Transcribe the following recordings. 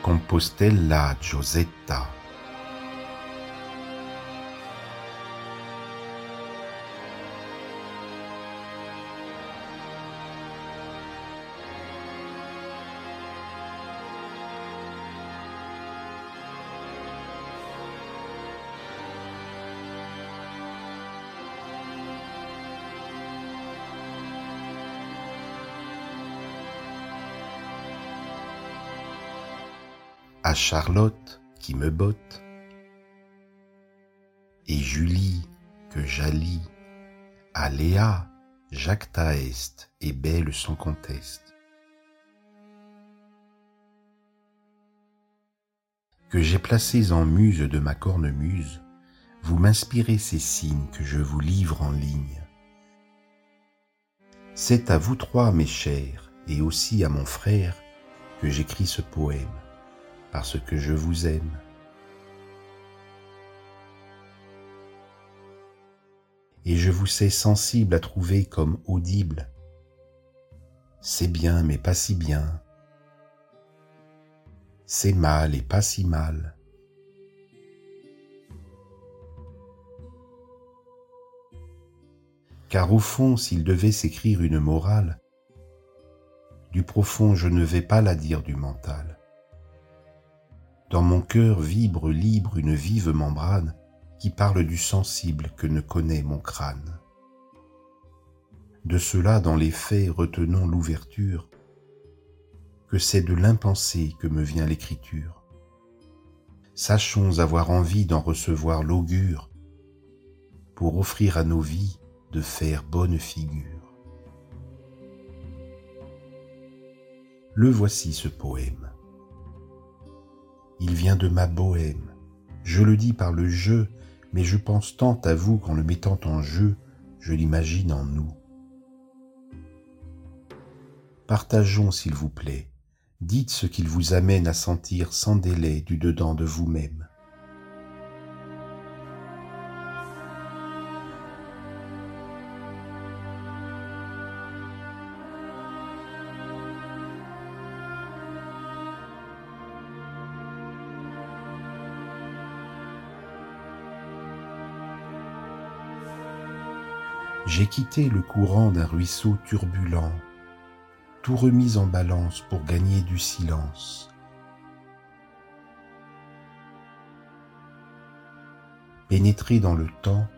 Compostella Giosetta. À Charlotte qui me botte, et Julie que j'allie, à Léa, jacta est, et belle sans conteste. Que j'ai placés en muse de ma cornemuse, vous m'inspirez ces signes que je vous livre en ligne. C'est à vous trois, mes chers, et aussi à mon frère, que j'écris ce poème parce que je vous aime. Et je vous sais sensible à trouver comme audible. C'est bien mais pas si bien. C'est mal et pas si mal. Car au fond, s'il devait s'écrire une morale, du profond je ne vais pas la dire du mental. Dans mon cœur vibre libre une vive membrane qui parle du sensible que ne connaît mon crâne. De cela, dans les faits, retenons l'ouverture, que c'est de l'impensé que me vient l'écriture. Sachons avoir envie d'en recevoir l'augure pour offrir à nos vies de faire bonne figure. Le voici ce poème. Il vient de ma bohème. Je le dis par le jeu, mais je pense tant à vous qu'en le mettant en jeu, je l'imagine en nous. Partageons, s'il vous plaît. Dites ce qu'il vous amène à sentir sans délai du dedans de vous-même. J'ai quitté le courant d'un ruisseau turbulent, tout remis en balance pour gagner du silence. Pénétré dans le temps,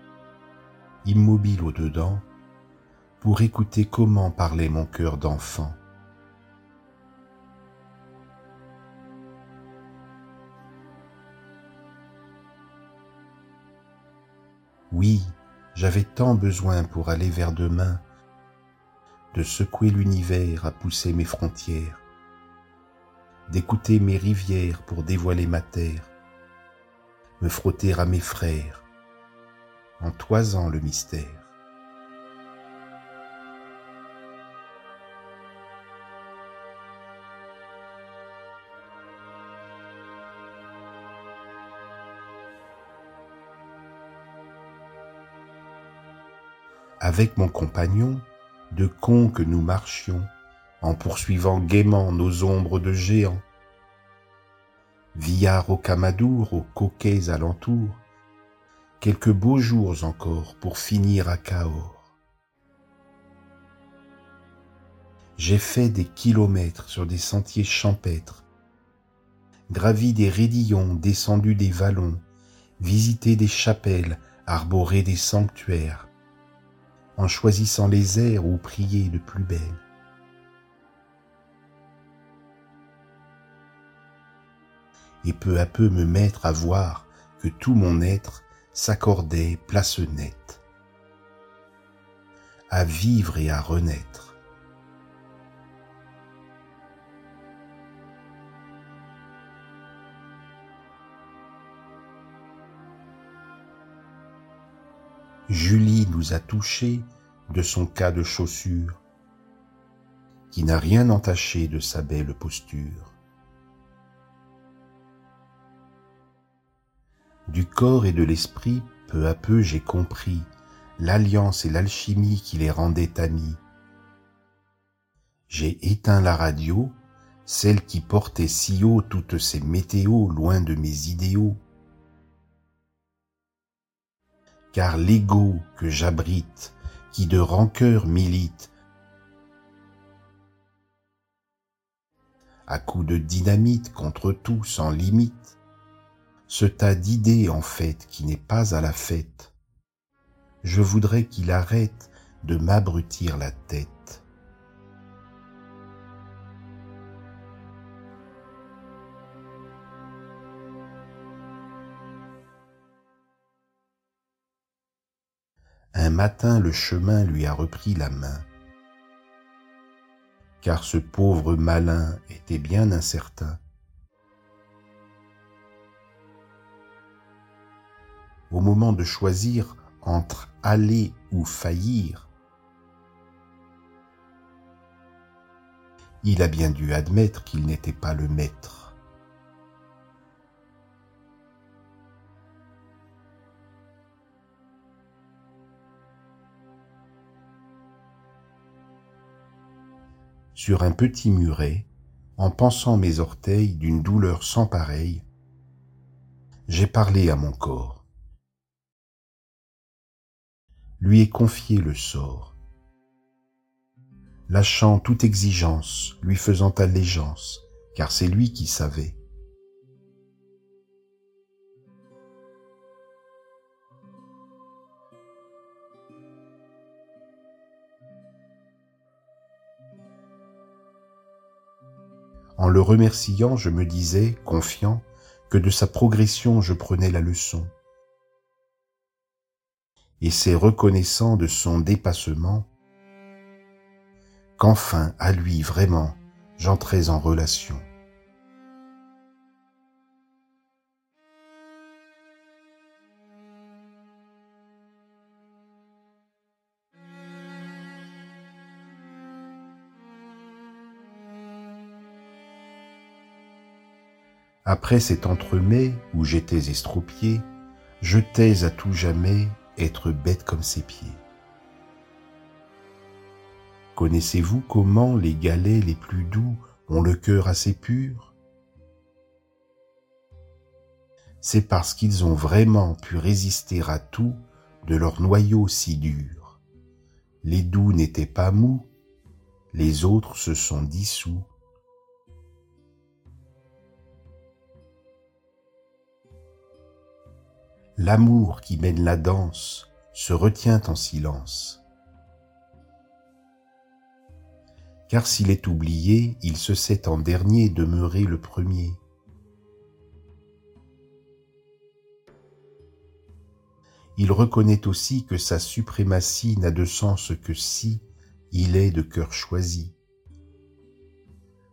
immobile au-dedans, pour écouter comment parlait mon cœur d'enfant. Oui, j'avais tant besoin pour aller vers demain, de secouer l'univers à pousser mes frontières, d'écouter mes rivières pour dévoiler ma terre, me frotter à mes frères, en toisant le mystère. Avec mon compagnon, de cons que nous marchions, en poursuivant gaiement nos ombres de géants. Villard au Camadour, aux coquets alentours, quelques beaux jours encore pour finir à Cahors. J'ai fait des kilomètres sur des sentiers champêtres, gravi des raidillons, descendu des vallons, visité des chapelles, arboré des sanctuaires, en choisissant les airs où prier de plus belle. Et peu à peu me mettre à voir que tout mon être s'accordait place nette, à vivre et à renaître. Julie nous a touchés de son cas de chaussure, qui n'a rien entaché de sa belle posture. Du corps et de l'esprit, peu à peu j'ai compris l'alliance et l'alchimie qui les rendaient amis. J'ai éteint la radio, celle qui portait si haut toutes ces météos loin de mes idéaux. Car l'ego que j'abrite, qui de rancœur milite, à coups de dynamite contre tout sans limite, ce tas d'idées en fait qui n'est pas à la fête, je voudrais qu'il arrête de m'abrutir la tête. Un matin le chemin lui a repris la main, car ce pauvre malin était bien incertain. Au moment de choisir entre aller ou faillir, il a bien dû admettre qu'il n'était pas le maître. Sur un petit muret, en pensant mes orteils d'une douleur sans pareille, j'ai parlé à mon corps lui ai confié le sort. Lâchant toute exigence, lui faisant allégeance, car c'est lui qui savait. En le remerciant, je me disais, confiant, que de sa progression je prenais la leçon et c'est reconnaissant de son dépassement qu'enfin à lui vraiment j'entrais en relation. Après cet entremets où j'étais estropié, je tais à tout jamais être bête comme ses pieds. Connaissez-vous comment les galets les plus doux ont le cœur assez pur? C'est parce qu'ils ont vraiment pu résister à tout de leur noyau si dur. Les doux n'étaient pas mous, les autres se sont dissous. L'amour qui mène la danse se retient en silence. Car s'il est oublié, il se sait en dernier demeurer le premier. Il reconnaît aussi que sa suprématie n'a de sens que si il est de cœur choisi.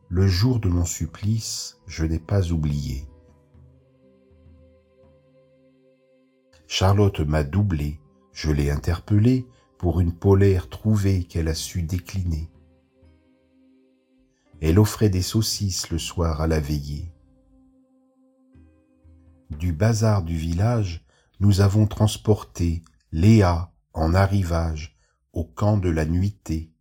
Le jour de mon supplice, je n'ai pas oublié. Charlotte m'a doublé, je l'ai interpellée pour une polaire trouvée qu'elle a su décliner. Elle offrait des saucisses le soir à la veillée. Du bazar du village, nous avons transporté Léa en arrivage au camp de la nuitée.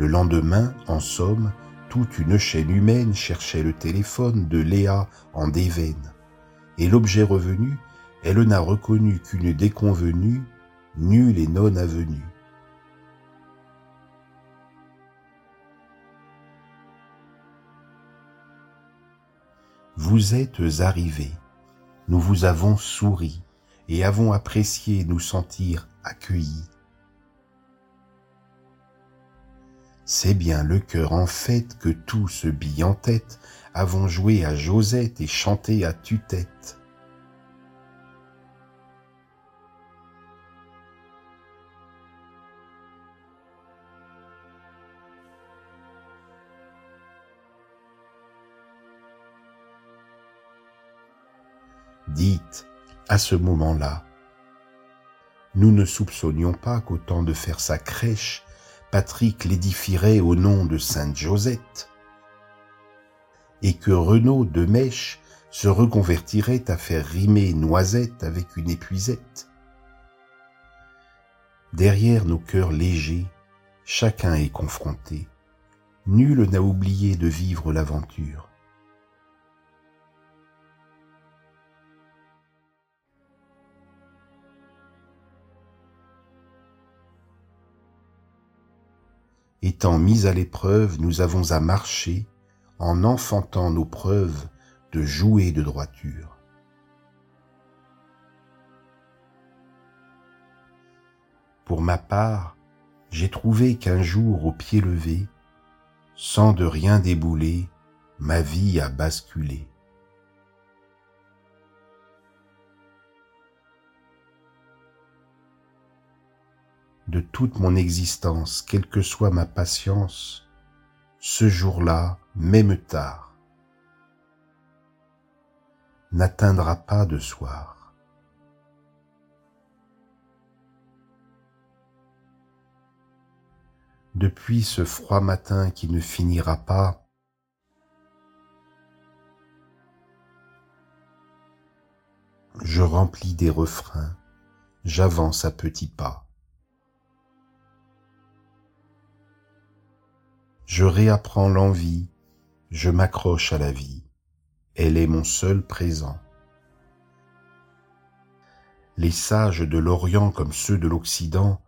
Le lendemain, en somme, toute une chaîne humaine cherchait le téléphone de Léa en déveine. Et l'objet revenu, elle n'a reconnu qu'une déconvenue, nulle et non avenue. Vous êtes arrivés, nous vous avons souri et avons apprécié nous sentir accueillis. C'est bien le cœur en fête que tout ce bille en tête avons joué à Josette et chanté à tue-tête. Dites, à ce moment-là, nous ne soupçonnions pas qu'au temps de faire sa crèche, Patrick l'édifierait au nom de Sainte Josette, et que Renaud de Mèche se reconvertirait à faire rimer noisette avec une épuisette. Derrière nos cœurs légers, chacun est confronté. Nul n'a oublié de vivre l'aventure. Étant mis à l'épreuve, nous avons à marcher en enfantant nos preuves de jouer de droiture. Pour ma part, j'ai trouvé qu'un jour au pied levé, sans de rien débouler, ma vie a basculé. De toute mon existence, quelle que soit ma patience, ce jour-là, même tard, n'atteindra pas de soir. Depuis ce froid matin qui ne finira pas, je remplis des refrains, j'avance à petits pas. Je réapprends l'envie, je m'accroche à la vie, elle est mon seul présent. Les sages de l'Orient comme ceux de l'Occident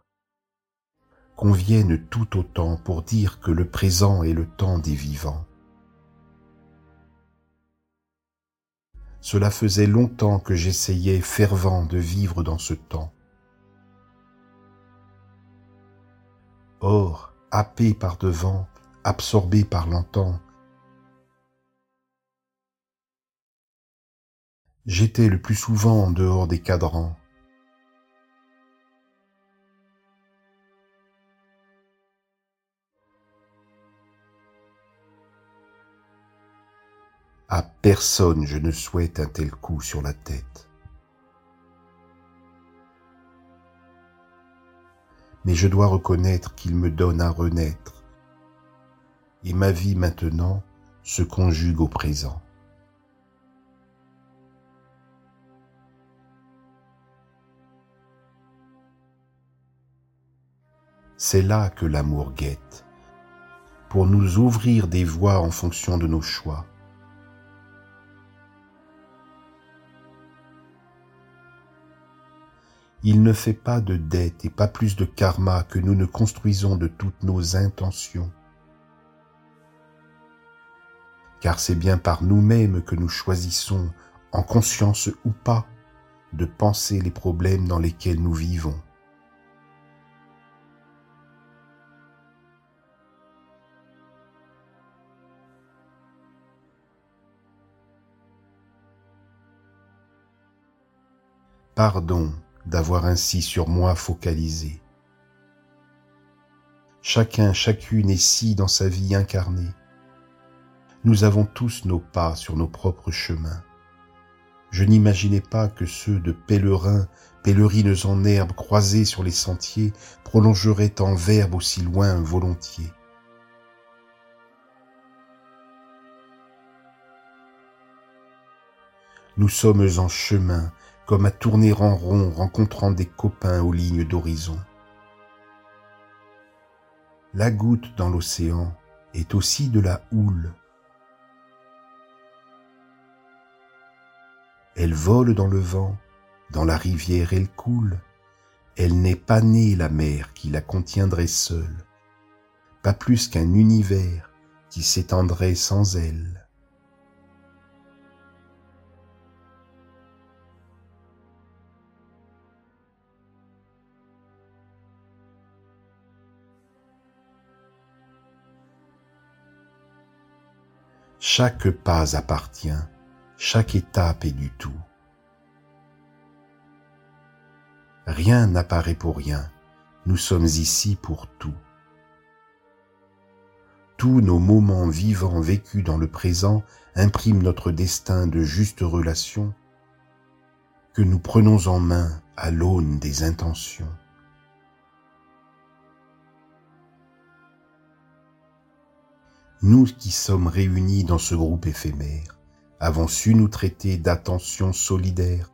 conviennent tout autant pour dire que le présent est le temps des vivants. Cela faisait longtemps que j'essayais fervent de vivre dans ce temps. Or, happé par devant, absorbé par l'entend. J'étais le plus souvent en dehors des cadrans. À personne je ne souhaite un tel coup sur la tête. Mais je dois reconnaître qu'il me donne à renaître et ma vie maintenant se conjugue au présent. C'est là que l'amour guette, pour nous ouvrir des voies en fonction de nos choix. Il ne fait pas de dette et pas plus de karma que nous ne construisons de toutes nos intentions car c'est bien par nous-mêmes que nous choisissons, en conscience ou pas, de penser les problèmes dans lesquels nous vivons. Pardon d'avoir ainsi sur moi focalisé. Chacun, chacune est si dans sa vie incarnée nous avons tous nos pas sur nos propres chemins. Je n'imaginais pas que ceux de pèlerins, pèlerines en herbe croisés sur les sentiers prolongeraient en verbe aussi loin volontiers. Nous sommes en chemin, comme à tourner en rond, rencontrant des copains aux lignes d'horizon. La goutte dans l'océan est aussi de la houle Elle vole dans le vent, dans la rivière elle coule. Elle n'est pas née la mer qui la contiendrait seule, pas plus qu'un univers qui s'étendrait sans elle. Chaque pas appartient chaque étape est du tout. Rien n'apparaît pour rien, nous sommes ici pour tout. Tous nos moments vivants vécus dans le présent impriment notre destin de juste relation que nous prenons en main à l'aune des intentions. Nous qui sommes réunis dans ce groupe éphémère, avons su nous traiter d'attention solidaire,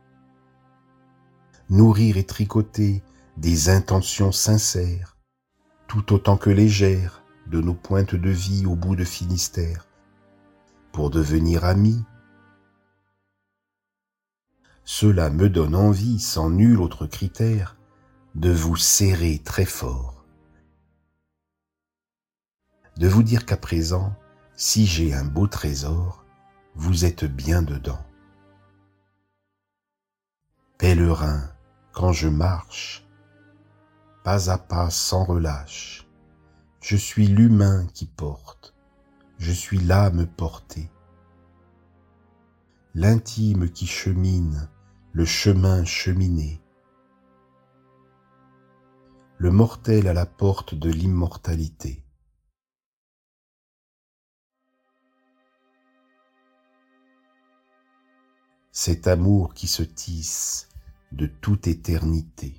nourrir et tricoter des intentions sincères, tout autant que légères, de nos pointes de vie au bout de Finistère, pour devenir amis. Cela me donne envie, sans nul autre critère, de vous serrer très fort, de vous dire qu'à présent, si j'ai un beau trésor, vous êtes bien dedans. Pèlerin, quand je marche, pas à pas sans relâche, je suis l'humain qui porte, je suis l'âme portée, l'intime qui chemine, le chemin cheminé, le mortel à la porte de l'immortalité. Cet amour qui se tisse de toute éternité.